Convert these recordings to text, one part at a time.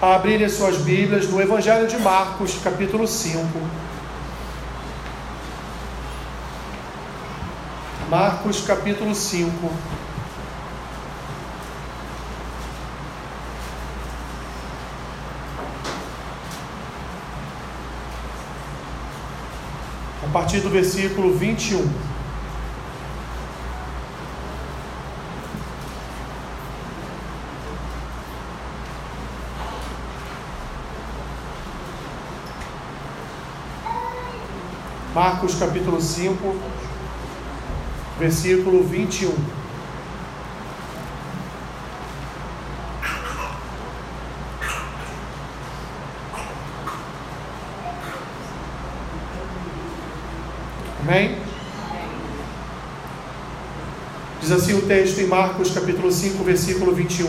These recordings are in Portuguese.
a abrirem suas Bíblias no Evangelho de Marcos, capítulo 5. Marcos, capítulo 5. A partir do versículo 21. Marcos capítulo 5, versículo 21. Amém? Diz assim o texto em Marcos capítulo 5, versículo 21.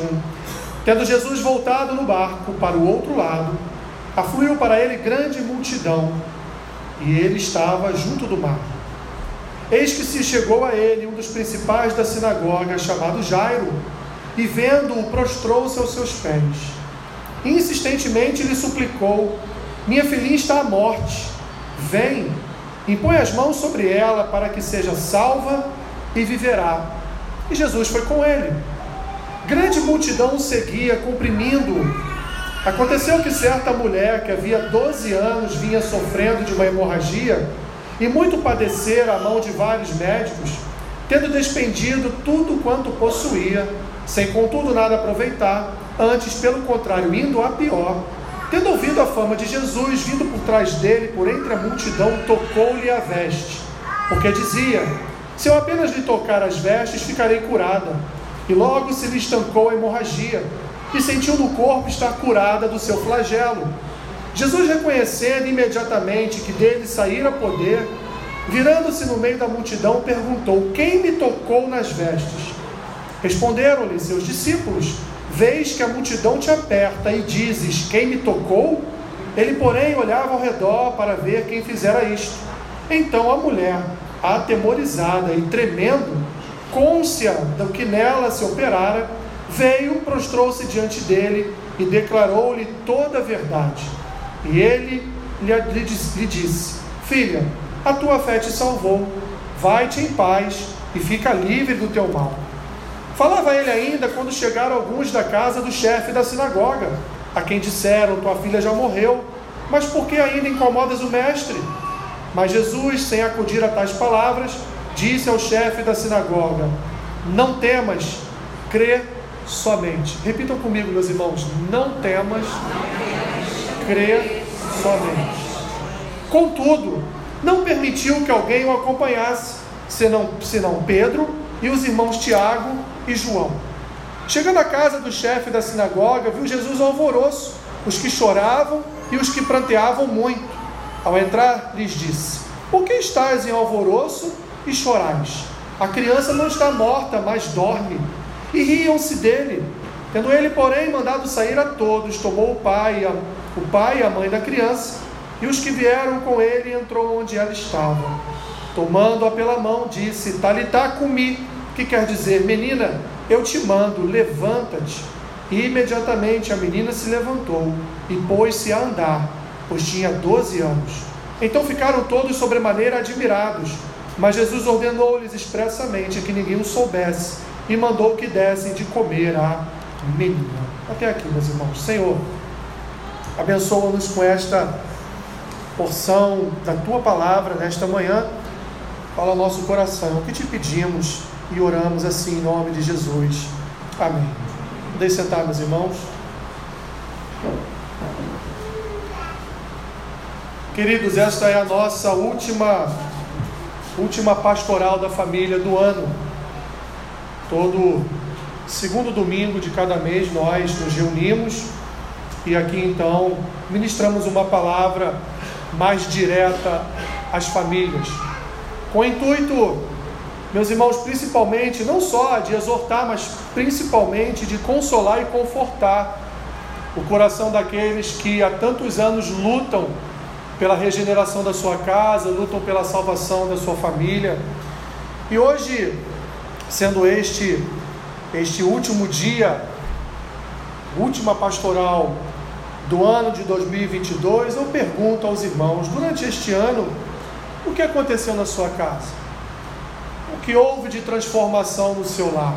Tendo Jesus voltado no barco para o outro lado, afluiu para ele grande multidão e ele estava junto do mar. Eis que se chegou a ele um dos principais da sinagoga, chamado Jairo, e vendo-o, prostrou-se aos seus pés. Insistentemente lhe suplicou: Minha filhinha está à morte. Vem, impõe as mãos sobre ela para que seja salva e viverá. E Jesus foi com ele. Grande multidão seguia, comprimindo-o Aconteceu que certa mulher que havia 12 anos vinha sofrendo de uma hemorragia e muito padecera a mão de vários médicos, tendo despendido tudo quanto possuía, sem contudo nada aproveitar, antes, pelo contrário, indo a pior, tendo ouvido a fama de Jesus, vindo por trás dele, por entre a multidão, tocou-lhe a veste, porque dizia: Se eu apenas lhe tocar as vestes, ficarei curada. E logo se lhe estancou a hemorragia e sentiu no corpo estar curada do seu flagelo. Jesus, reconhecendo imediatamente que dele saíra poder, virando-se no meio da multidão, perguntou: Quem me tocou nas vestes? Responderam-lhe seus discípulos: Vês que a multidão te aperta e dizes: Quem me tocou? Ele, porém, olhava ao redor para ver quem fizera isto. Então a mulher, atemorizada e tremendo, côncia do que nela se operara, veio, prostrou-se diante dele e declarou-lhe toda a verdade. E ele lhe, disse: Filha, a tua fé te salvou, vai-te em paz e fica livre do teu mal. Falava ele ainda quando chegaram alguns da casa do chefe da sinagoga, a quem disseram: Tua filha já morreu, mas por que ainda incomodas o mestre? Mas Jesus, sem acudir a tais palavras, disse ao chefe da sinagoga: Não temas, crê somente. Repitam comigo, meus irmãos: não temas, crê somente. Contudo, não permitiu que alguém o acompanhasse, senão, senão Pedro e os irmãos Tiago e João. Chegando à casa do chefe da sinagoga, viu Jesus alvoroço, os que choravam e os que pranteavam muito. Ao entrar, lhes disse: Por que estáis em alvoroço e chorais? A criança não está morta, mas dorme e riam-se dele. Tendo ele, porém, mandado sair a todos, tomou o pai, a, o pai e a mãe da criança, e os que vieram com ele entrou onde ela estava. Tomando-a pela mão, disse: Talitá cumi, que quer dizer, menina, eu te mando, levanta-te. E imediatamente a menina se levantou e pôs-se a andar, pois tinha doze anos. Então ficaram todos sobremaneira admirados, mas Jesus ordenou-lhes expressamente que ninguém o soubesse e mandou que dessem de comer a menina. Até aqui, meus irmãos. Senhor, abençoa-nos com esta porção da tua palavra nesta manhã. Fala nosso coração. O que te pedimos e oramos assim em nome de Jesus. Amém. Deixe sentar, meus irmãos. Queridos, esta é a nossa última última pastoral da família do ano. Todo segundo domingo de cada mês nós nos reunimos e aqui então ministramos uma palavra mais direta às famílias, com o intuito, meus irmãos, principalmente não só de exortar, mas principalmente de consolar e confortar o coração daqueles que há tantos anos lutam pela regeneração da sua casa, lutam pela salvação da sua família. E hoje sendo este este último dia, última pastoral do ano de 2022, eu pergunto aos irmãos: durante este ano, o que aconteceu na sua casa? O que houve de transformação no seu lar?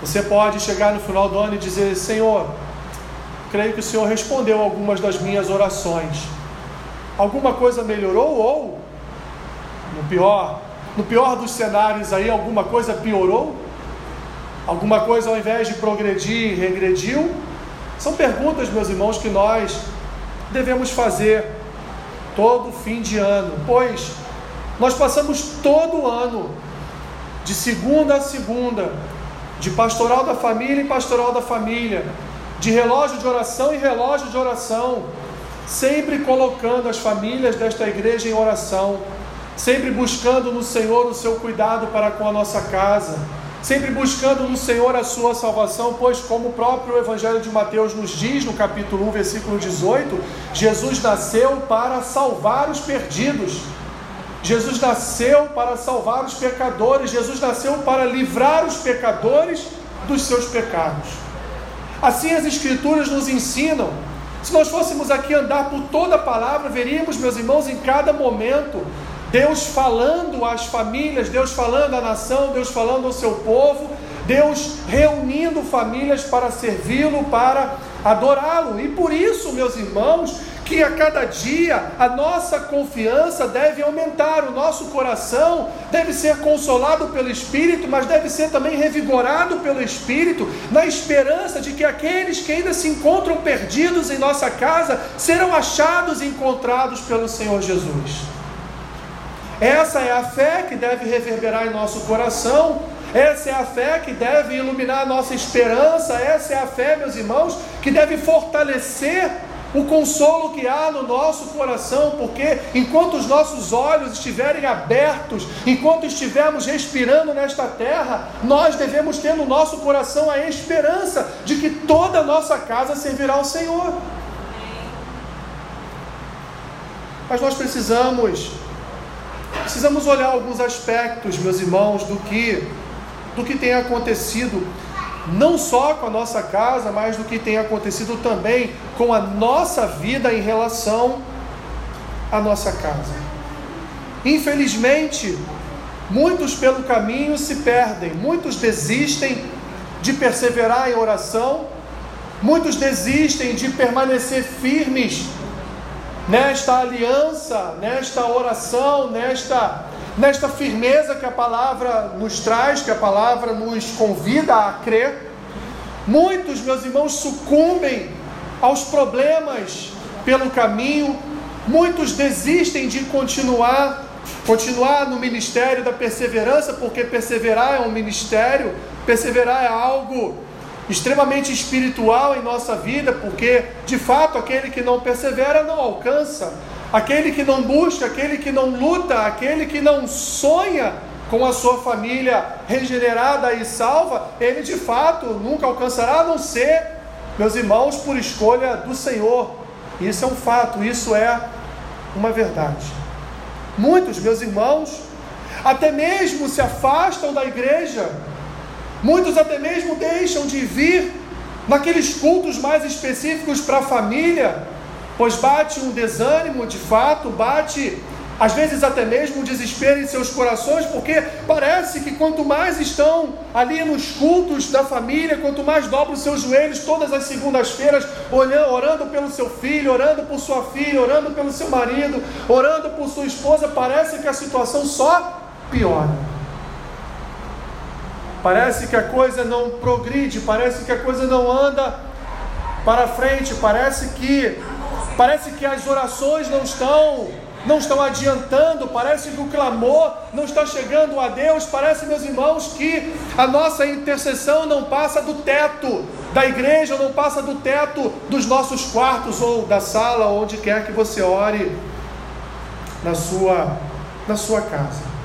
Você pode chegar no final do ano e dizer: Senhor, creio que o Senhor respondeu algumas das minhas orações. Alguma coisa melhorou ou, no pior, no pior dos cenários aí, alguma coisa piorou? Alguma coisa ao invés de progredir, regrediu? São perguntas, meus irmãos, que nós devemos fazer todo fim de ano, pois nós passamos todo ano, de segunda a segunda, de pastoral da família em pastoral da família, de relógio de oração em relógio de oração, sempre colocando as famílias desta igreja em oração, sempre buscando no Senhor o seu cuidado para com a nossa casa sempre buscando no Senhor a sua salvação, pois, como o próprio Evangelho de Mateus nos diz, no capítulo 1, versículo 18, Jesus nasceu para salvar os perdidos. Jesus nasceu para salvar os pecadores, Jesus nasceu para livrar os pecadores dos seus pecados. Assim as Escrituras nos ensinam. Se nós fôssemos aqui andar por toda a palavra, veríamos, meus irmãos, em cada momento Deus falando às famílias, Deus falando à nação, Deus falando ao seu povo, Deus reunindo famílias para servi-lo, para adorá-lo. E por isso, meus irmãos, que a cada dia a nossa confiança deve aumentar, o nosso coração deve ser consolado pelo Espírito, mas deve ser também revigorado pelo Espírito, na esperança de que aqueles que ainda se encontram perdidos em nossa casa serão achados e encontrados pelo Senhor Jesus. Essa é a fé que deve reverberar em nosso coração, essa é a fé que deve iluminar a nossa esperança, essa é a fé, meus irmãos, que deve fortalecer o consolo que há no nosso coração, porque enquanto os nossos olhos estiverem abertos, enquanto estivermos respirando nesta terra, nós devemos ter no nosso coração a esperança de que toda a nossa casa servirá ao Senhor. Mas nós precisamos Precisamos olhar alguns aspectos, meus irmãos, do que do que tem acontecido não só com a nossa casa, mas do que tem acontecido também com a nossa vida em relação à nossa casa. Infelizmente, muitos pelo caminho se perdem, muitos desistem de perseverar em oração, muitos desistem de permanecer firmes nesta aliança, nesta oração, nesta, nesta firmeza que a palavra nos traz, que a palavra nos convida a crer. Muitos, meus irmãos, sucumbem aos problemas pelo caminho, muitos desistem de continuar, continuar no ministério da perseverança, porque perseverar é um ministério, perseverar é algo extremamente espiritual em nossa vida, porque de fato aquele que não persevera não alcança, aquele que não busca, aquele que não luta, aquele que não sonha com a sua família regenerada e salva, ele de fato nunca alcançará, a não ser, meus irmãos, por escolha do Senhor. Isso é um fato, isso é uma verdade. Muitos, meus irmãos, até mesmo se afastam da igreja Muitos até mesmo deixam de vir naqueles cultos mais específicos para a família, pois bate um desânimo de fato, bate às vezes até mesmo um desespero em seus corações, porque parece que quanto mais estão ali nos cultos da família, quanto mais dobram os seus joelhos todas as segundas-feiras, orando pelo seu filho, orando por sua filha, orando pelo seu marido, orando por sua esposa, parece que a situação só piora. Parece que a coisa não progride, parece que a coisa não anda para frente, parece que parece que as orações não estão não estão adiantando, parece que o clamor não está chegando a Deus, parece, meus irmãos, que a nossa intercessão não passa do teto da igreja, não passa do teto dos nossos quartos ou da sala, onde quer que você ore na sua na sua casa.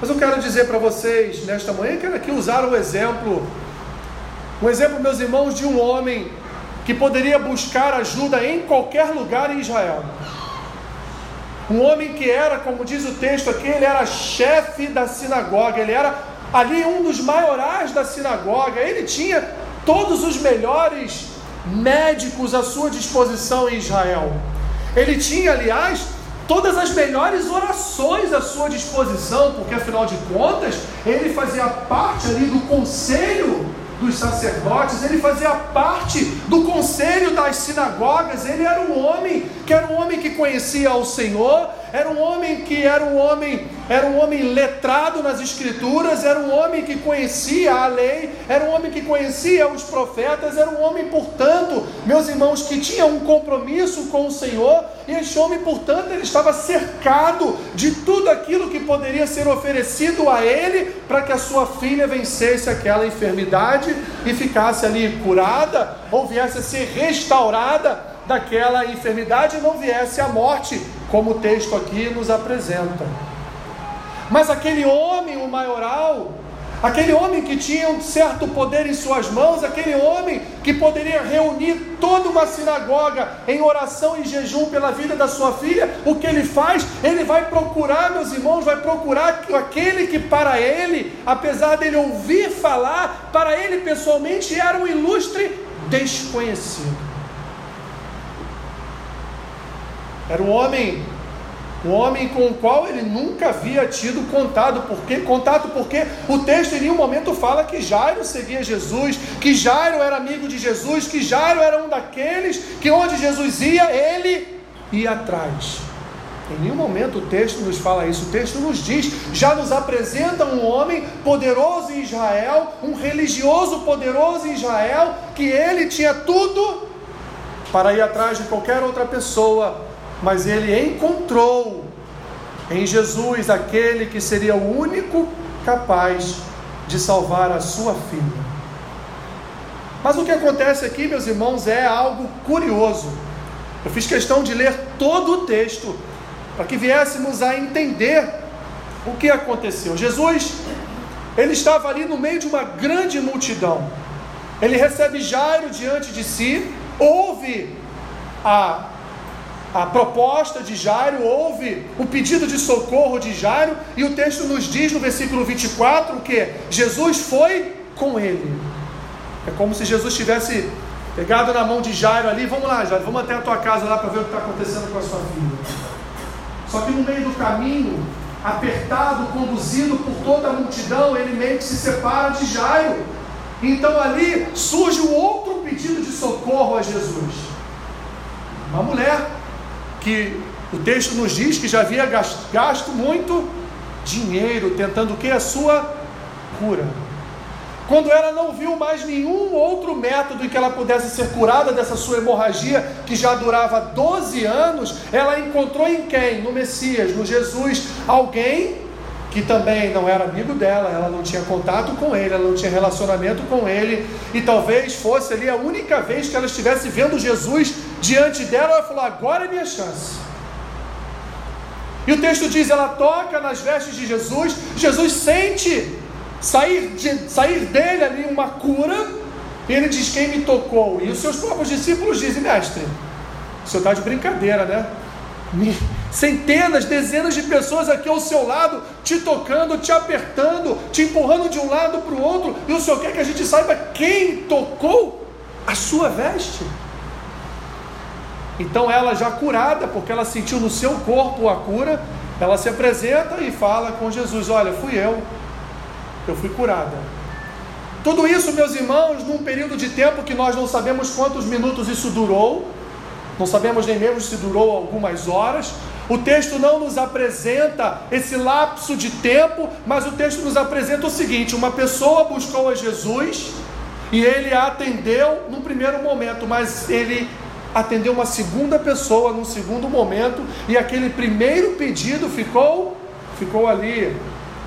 Mas eu quero dizer para vocês nesta manhã, quero aqui usar um exemplo, um exemplo, meus irmãos, de um homem que poderia buscar ajuda em qualquer lugar em Israel. Um homem que era, como diz o texto aqui, ele era chefe da sinagoga, ele era ali um dos maiorais da sinagoga, ele tinha todos os melhores médicos à sua disposição em Israel. Ele tinha, aliás, todas as melhores orações à sua disposição, porque afinal de contas, ele fazia parte ali do conselho dos sacerdotes, ele fazia parte do conselho das sinagogas, ele era um homem que era um homem que conhecia o Senhor, era um homem que era um homem, era um homem letrado nas escrituras, era um homem que conhecia a lei, era um homem que conhecia os profetas, era um homem, portanto, meus irmãos, que tinha um compromisso com o Senhor, e este homem, portanto, ele estava cercado de tudo aquilo que poderia ser oferecido a ele para que a sua filha vencesse aquela enfermidade e ficasse ali curada ou viesse a ser restaurada daquela enfermidade e não viesse a morte, como o texto aqui nos apresenta. Mas aquele homem, o maioral, aquele homem que tinha um certo poder em suas mãos, aquele homem que poderia reunir toda uma sinagoga em oração e jejum pela vida da sua filha, o que ele faz? Ele vai procurar, meus irmãos, vai procurar aquele que para ele, apesar dele ouvir falar, para ele pessoalmente era um ilustre desconhecido. Era um homem, um homem com o qual ele nunca havia tido contato, porque, contato, porque o texto em nenhum momento fala que Jairo seguia Jesus, que Jairo era amigo de Jesus, que Jairo era um daqueles que onde Jesus ia, ele ia atrás. Em nenhum momento o texto nos fala isso, o texto nos diz, já nos apresenta um homem poderoso em Israel, um religioso poderoso em Israel, que ele tinha tudo para ir atrás de qualquer outra pessoa mas ele encontrou em Jesus aquele que seria o único capaz de salvar a sua filha. Mas o que acontece aqui, meus irmãos, é algo curioso. Eu fiz questão de ler todo o texto para que viéssemos a entender o que aconteceu. Jesus, ele estava ali no meio de uma grande multidão. Ele recebe Jairo diante de si, ouve a a proposta de Jairo, houve o pedido de socorro de Jairo, e o texto nos diz no versículo 24 que Jesus foi com ele. É como se Jesus tivesse pegado na mão de Jairo ali, vamos lá, Jairo, vamos até a tua casa lá para ver o que está acontecendo com a sua filha. Só que no meio do caminho, apertado, conduzido por toda a multidão, ele meio que se separa de Jairo. Então ali surge um outro pedido de socorro a Jesus. Uma mulher que o texto nos diz que já havia gasto muito dinheiro tentando o que? A sua cura. Quando ela não viu mais nenhum outro método em que ela pudesse ser curada dessa sua hemorragia, que já durava 12 anos, ela encontrou em quem? No Messias, no Jesus, alguém que também não era amigo dela, ela não tinha contato com ele, ela não tinha relacionamento com ele, e talvez fosse ali a única vez que ela estivesse vendo Jesus diante dela, ela falou: agora é minha chance. E o texto diz: ela toca nas vestes de Jesus, Jesus sente sair, de, sair dele ali uma cura, e ele diz: quem me tocou? E os seus próprios discípulos dizem: mestre, o senhor está de brincadeira, né? Centenas, dezenas de pessoas aqui ao seu lado, te tocando, te apertando, te empurrando de um lado para o outro, e o Senhor quer que a gente saiba quem tocou a sua veste. Então ela já curada, porque ela sentiu no seu corpo a cura, ela se apresenta e fala com Jesus: Olha, fui eu, eu fui curada. Tudo isso, meus irmãos, num período de tempo que nós não sabemos quantos minutos isso durou, não sabemos nem mesmo se durou algumas horas. O texto não nos apresenta esse lapso de tempo, mas o texto nos apresenta o seguinte: uma pessoa buscou a Jesus e ele a atendeu no primeiro momento, mas ele atendeu uma segunda pessoa num segundo momento e aquele primeiro pedido ficou ficou ali.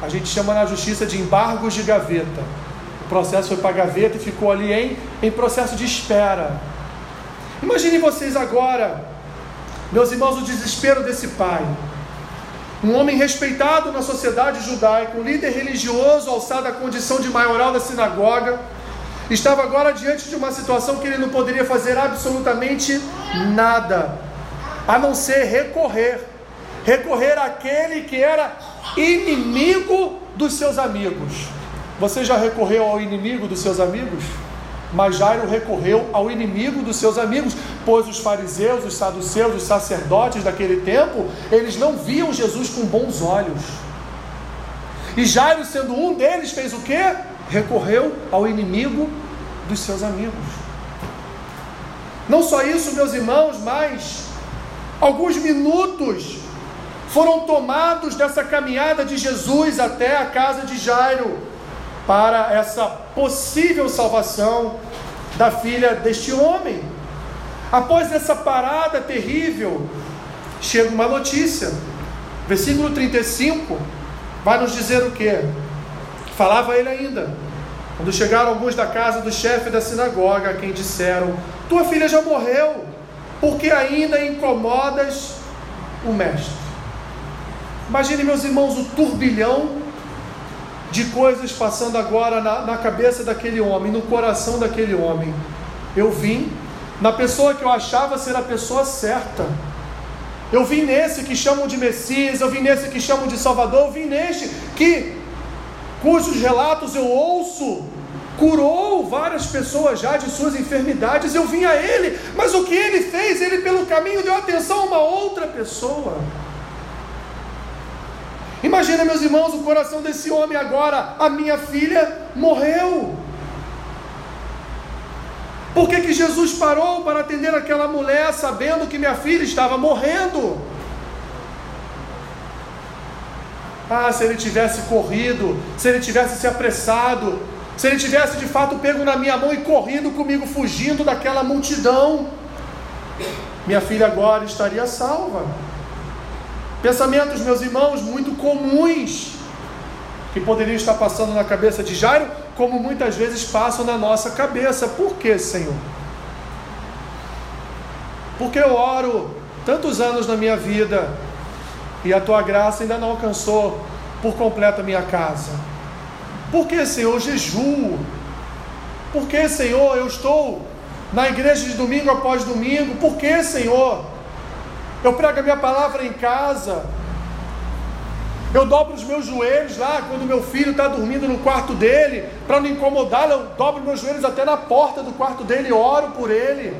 A gente chama na justiça de embargos de gaveta. O processo foi para gaveta e ficou ali em, em processo de espera. Imaginem vocês agora, meus irmãos, o desespero desse pai. Um homem respeitado na sociedade judaica, um líder religioso alçado à condição de maioral da sinagoga, estava agora diante de uma situação que ele não poderia fazer absolutamente nada, a não ser recorrer recorrer àquele que era inimigo dos seus amigos. Você já recorreu ao inimigo dos seus amigos? mas Jairo recorreu ao inimigo dos seus amigos, pois os fariseus, os saduceus, os sacerdotes daquele tempo, eles não viam Jesus com bons olhos. E Jairo, sendo um deles, fez o que? Recorreu ao inimigo dos seus amigos. Não só isso, meus irmãos, mas alguns minutos foram tomados dessa caminhada de Jesus até a casa de Jairo para essa possível salvação da filha deste homem. Após essa parada terrível, chega uma notícia. Versículo 35 vai nos dizer o que? Falava ele ainda. Quando chegaram alguns da casa do chefe da sinagoga, a quem disseram: Tua filha já morreu, porque ainda incomodas o mestre. Imagine, meus irmãos, o turbilhão de coisas passando agora na, na cabeça daquele homem, no coração daquele homem. Eu vim na pessoa que eu achava ser a pessoa certa. Eu vim nesse que chamam de Messias, eu vim nesse que chamam de Salvador, eu vim neste que, cujos relatos eu ouço, curou várias pessoas já de suas enfermidades. Eu vim a Ele, mas o que Ele fez? Ele, pelo caminho, deu atenção a uma outra pessoa. Imagina, meus irmãos, o coração desse homem agora. A minha filha morreu. Por que, que Jesus parou para atender aquela mulher, sabendo que minha filha estava morrendo? Ah, se ele tivesse corrido, se ele tivesse se apressado, se ele tivesse de fato pego na minha mão e corrido comigo, fugindo daquela multidão, minha filha agora estaria salva. Pensamentos, meus irmãos, muito comuns que poderiam estar passando na cabeça de Jairo, como muitas vezes passam na nossa cabeça. Por que, Senhor? Porque eu oro tantos anos na minha vida e a tua graça ainda não alcançou por completo a minha casa. Por que, Senhor, jejuo? Por que, Senhor, eu estou na igreja de domingo após domingo? Por que, Senhor? Eu prego a minha palavra em casa. Eu dobro os meus joelhos lá quando meu filho está dormindo no quarto dele, para não incomodá-lo. Eu dobro meus joelhos até na porta do quarto dele e oro por ele.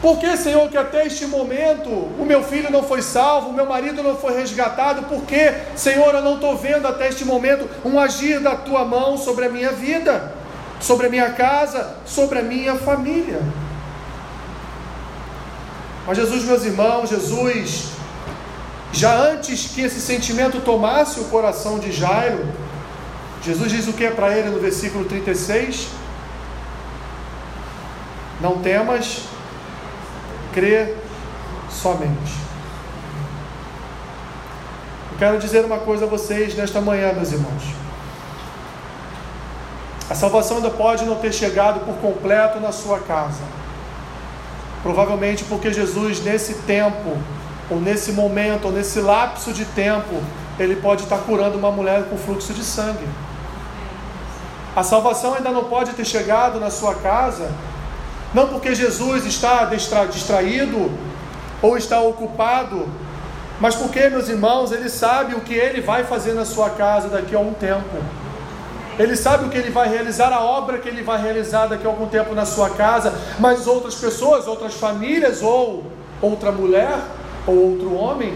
Por que, Senhor, que até este momento o meu filho não foi salvo, o meu marido não foi resgatado? Por que, Senhor, eu não estou vendo até este momento um agir da tua mão sobre a minha vida, sobre a minha casa, sobre a minha família? Mas Jesus, meus irmãos, Jesus, já antes que esse sentimento tomasse o coração de Jairo, Jesus diz o que para ele no versículo 36? Não temas, crê somente. Eu quero dizer uma coisa a vocês nesta manhã, meus irmãos. A salvação ainda pode não ter chegado por completo na sua casa Provavelmente porque Jesus, nesse tempo, ou nesse momento, ou nesse lapso de tempo, ele pode estar curando uma mulher com fluxo de sangue. A salvação ainda não pode ter chegado na sua casa, não porque Jesus está distraído ou está ocupado, mas porque, meus irmãos, ele sabe o que ele vai fazer na sua casa daqui a um tempo. Ele sabe o que ele vai realizar, a obra que ele vai realizar daqui a algum tempo na sua casa, mas outras pessoas, outras famílias, ou outra mulher, ou outro homem,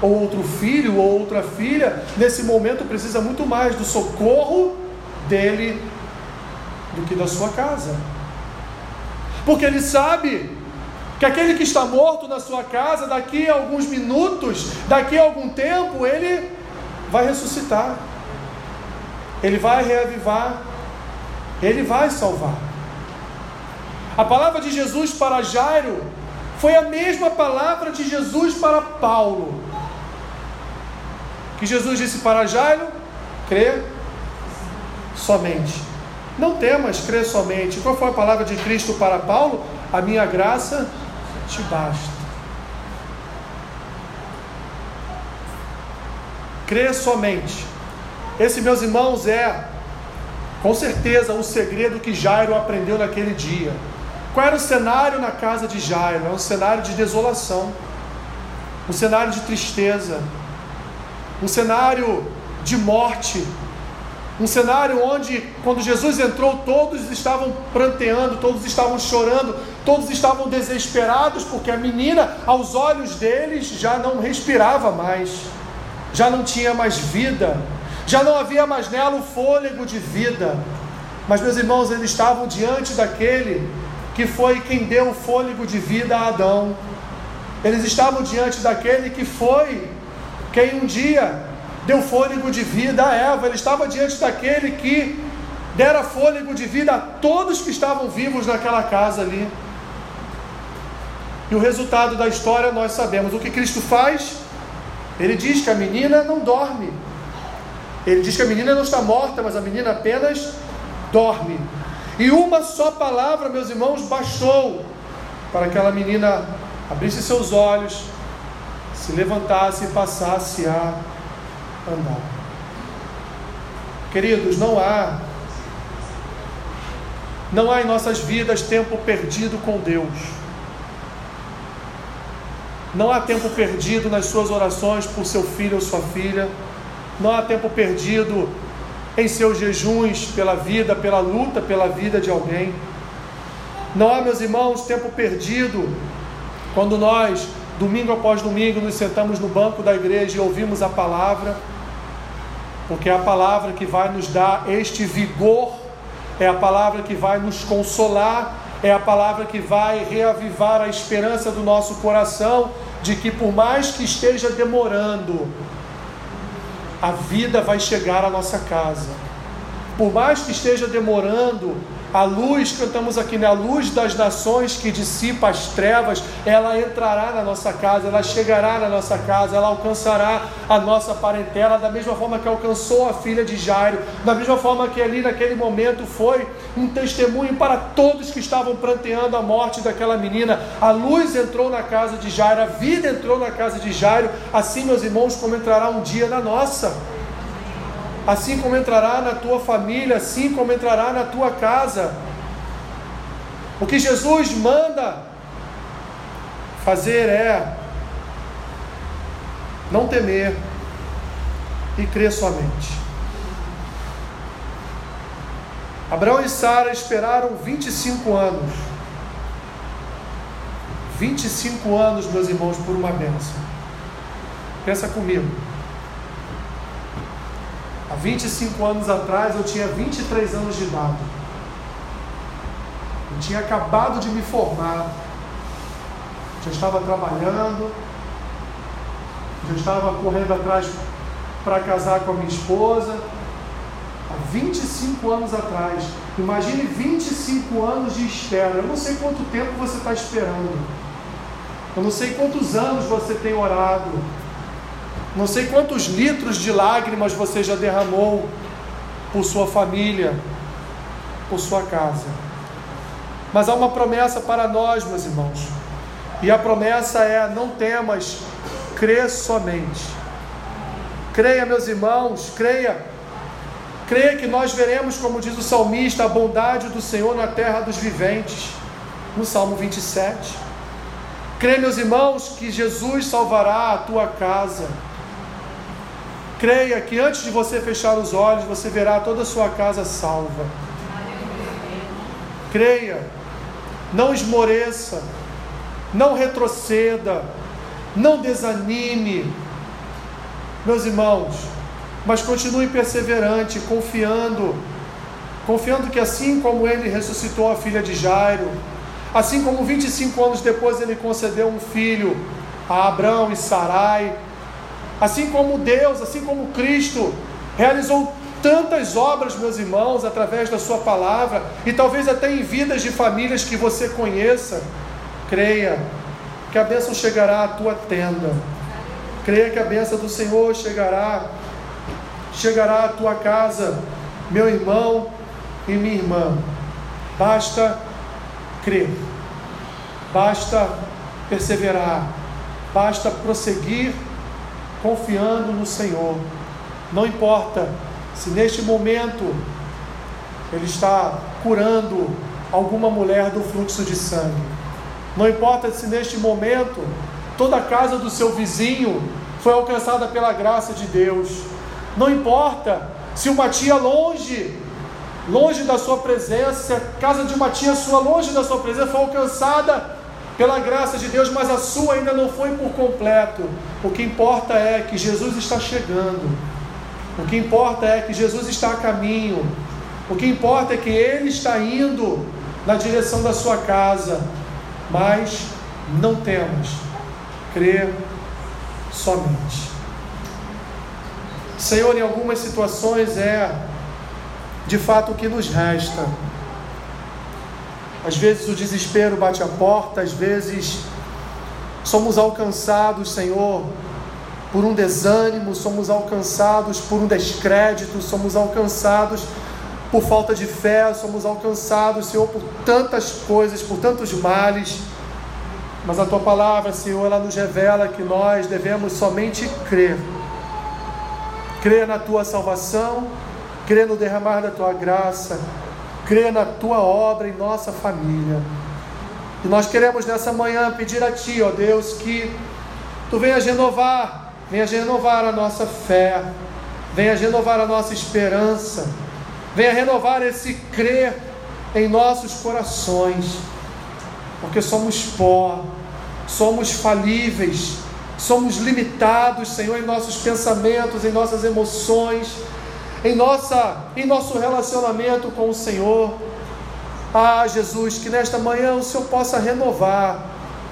ou outro filho, ou outra filha, nesse momento precisa muito mais do socorro dele do que da sua casa. Porque ele sabe que aquele que está morto na sua casa, daqui a alguns minutos, daqui a algum tempo, ele vai ressuscitar. Ele vai reavivar, ele vai salvar. A palavra de Jesus para Jairo foi a mesma palavra de Jesus para Paulo. Que Jesus disse para Jairo: crê somente. Não temas, crê somente. Qual foi a palavra de Cristo para Paulo? A minha graça te basta. Crê somente. Esse, meus irmãos, é com certeza o segredo que Jairo aprendeu naquele dia. Qual era o cenário na casa de Jairo? Era um cenário de desolação, um cenário de tristeza, um cenário de morte. Um cenário onde, quando Jesus entrou, todos estavam pranteando, todos estavam chorando, todos estavam desesperados, porque a menina, aos olhos deles, já não respirava mais, já não tinha mais vida, já não havia mais nela o fôlego de vida. Mas, meus irmãos, eles estavam diante daquele que foi quem deu o fôlego de vida a Adão. Eles estavam diante daquele que foi quem um dia deu fôlego de vida a Eva, ele estava diante daquele que dera fôlego de vida a todos que estavam vivos naquela casa ali. E o resultado da história nós sabemos. O que Cristo faz? Ele diz que a menina não dorme. Ele diz que a menina não está morta, mas a menina apenas dorme. E uma só palavra, meus irmãos, bastou para aquela menina abrisse seus olhos, se levantasse e passasse a andar. Queridos, não há não há em nossas vidas tempo perdido com Deus. Não há tempo perdido nas suas orações por seu filho ou sua filha. Não há tempo perdido em seus jejuns pela vida, pela luta pela vida de alguém. Não há, meus irmãos, tempo perdido quando nós, domingo após domingo, nos sentamos no banco da igreja e ouvimos a palavra porque é a palavra que vai nos dar este vigor, é a palavra que vai nos consolar, é a palavra que vai reavivar a esperança do nosso coração de que, por mais que esteja demorando, a vida vai chegar à nossa casa. Por mais que esteja demorando, a luz, cantamos aqui, né? A luz das nações que dissipa as trevas, ela entrará na nossa casa, ela chegará na nossa casa, ela alcançará a nossa parentela, da mesma forma que alcançou a filha de Jairo, da mesma forma que ali naquele momento foi um testemunho para todos que estavam pranteando a morte daquela menina. A luz entrou na casa de Jairo, a vida entrou na casa de Jairo, assim, meus irmãos, como entrará um dia na nossa assim como entrará na tua família, assim como entrará na tua casa. O que Jesus manda fazer é não temer e crer somente. Abraão e Sara esperaram 25 anos. 25 anos, meus irmãos, por uma bênção. Pensa comigo. Há 25 anos atrás eu tinha 23 anos de idade. Eu tinha acabado de me formar. Já estava trabalhando. Já estava correndo atrás para casar com a minha esposa. Há 25 anos atrás. Imagine 25 anos de espera. Eu não sei quanto tempo você está esperando. Eu não sei quantos anos você tem orado. Não sei quantos litros de lágrimas você já derramou por sua família, por sua casa. Mas há uma promessa para nós, meus irmãos. E a promessa é: não temas, crê somente. Creia, meus irmãos, creia. Creia que nós veremos, como diz o salmista, a bondade do Senhor na terra dos viventes, no Salmo 27. Creia, meus irmãos, que Jesus salvará a tua casa. Creia que antes de você fechar os olhos, você verá toda a sua casa salva. Creia, não esmoreça, não retroceda, não desanime, meus irmãos, mas continue perseverante, confiando, confiando que assim como ele ressuscitou a filha de Jairo, assim como 25 anos depois ele concedeu um filho a Abraão e Sarai, Assim como Deus, assim como Cristo realizou tantas obras, meus irmãos, através da Sua palavra, e talvez até em vidas de famílias que você conheça, creia que a bênção chegará à tua tenda. Creia que a bênção do Senhor chegará, chegará à tua casa, meu irmão e minha irmã. Basta crer, basta perseverar, basta prosseguir confiando no Senhor. Não importa se neste momento Ele está curando alguma mulher do fluxo de sangue. Não importa se neste momento toda a casa do seu vizinho foi alcançada pela graça de Deus. Não importa Se uma tia longe, longe da sua presença, se a casa de uma tia sua longe da sua presença foi alcançada pela graça de Deus, mas a sua ainda não foi por completo. O que importa é que Jesus está chegando. O que importa é que Jesus está a caminho. O que importa é que Ele está indo na direção da sua casa. Mas não temos crer somente. Senhor, em algumas situações é de fato o que nos resta. Às vezes o desespero bate a porta, às vezes somos alcançados, Senhor, por um desânimo, somos alcançados por um descrédito, somos alcançados por falta de fé, somos alcançados, Senhor, por tantas coisas, por tantos males. Mas a tua palavra, Senhor, ela nos revela que nós devemos somente crer. Crer na tua salvação, crer no derramar da tua graça, crer na tua obra em nossa família. E nós queremos nessa manhã pedir a ti, ó Deus, que tu venhas renovar, venhas renovar a nossa fé, venhas renovar a nossa esperança, venha renovar esse crer em nossos corações porque somos pó, somos falíveis, somos limitados, Senhor, em nossos pensamentos, em nossas emoções, em, nossa, em nosso relacionamento com o Senhor. Ah, Jesus, que nesta manhã o Senhor possa renovar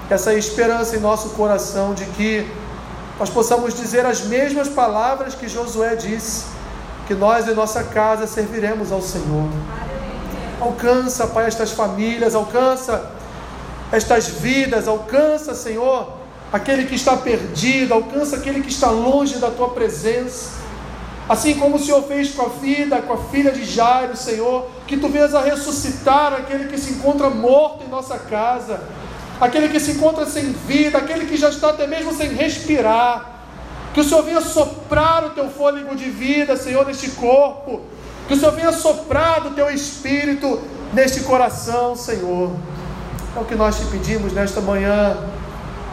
essa esperança em nosso coração de que nós possamos dizer as mesmas palavras que Josué disse, que nós em nossa casa serviremos ao Senhor. Alcança, Pai, estas famílias, alcança estas vidas, alcança, Senhor, aquele que está perdido, alcança aquele que está longe da tua presença. Assim como o Senhor fez com a vida, com a filha de Jairo, Senhor, que tu venhas a ressuscitar aquele que se encontra morto em nossa casa, aquele que se encontra sem vida, aquele que já está até mesmo sem respirar. Que o Senhor venha soprar o teu fôlego de vida, Senhor, neste corpo. Que o Senhor venha soprar o teu espírito neste coração, Senhor. É o que nós te pedimos nesta manhã,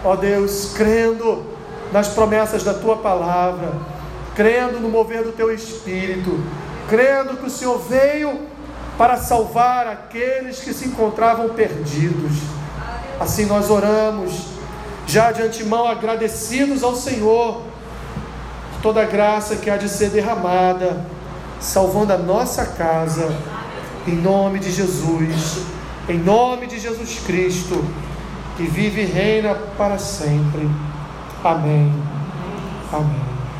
ó Deus, crendo nas promessas da tua palavra, crendo no mover do teu espírito, crendo que o Senhor veio para salvar aqueles que se encontravam perdidos. Assim nós oramos, já de antemão agradecidos ao Senhor por toda a graça que há de ser derramada, salvando a nossa casa, em nome de Jesus. Em nome de Jesus Cristo, que vive e reina para sempre. Amém. Amém.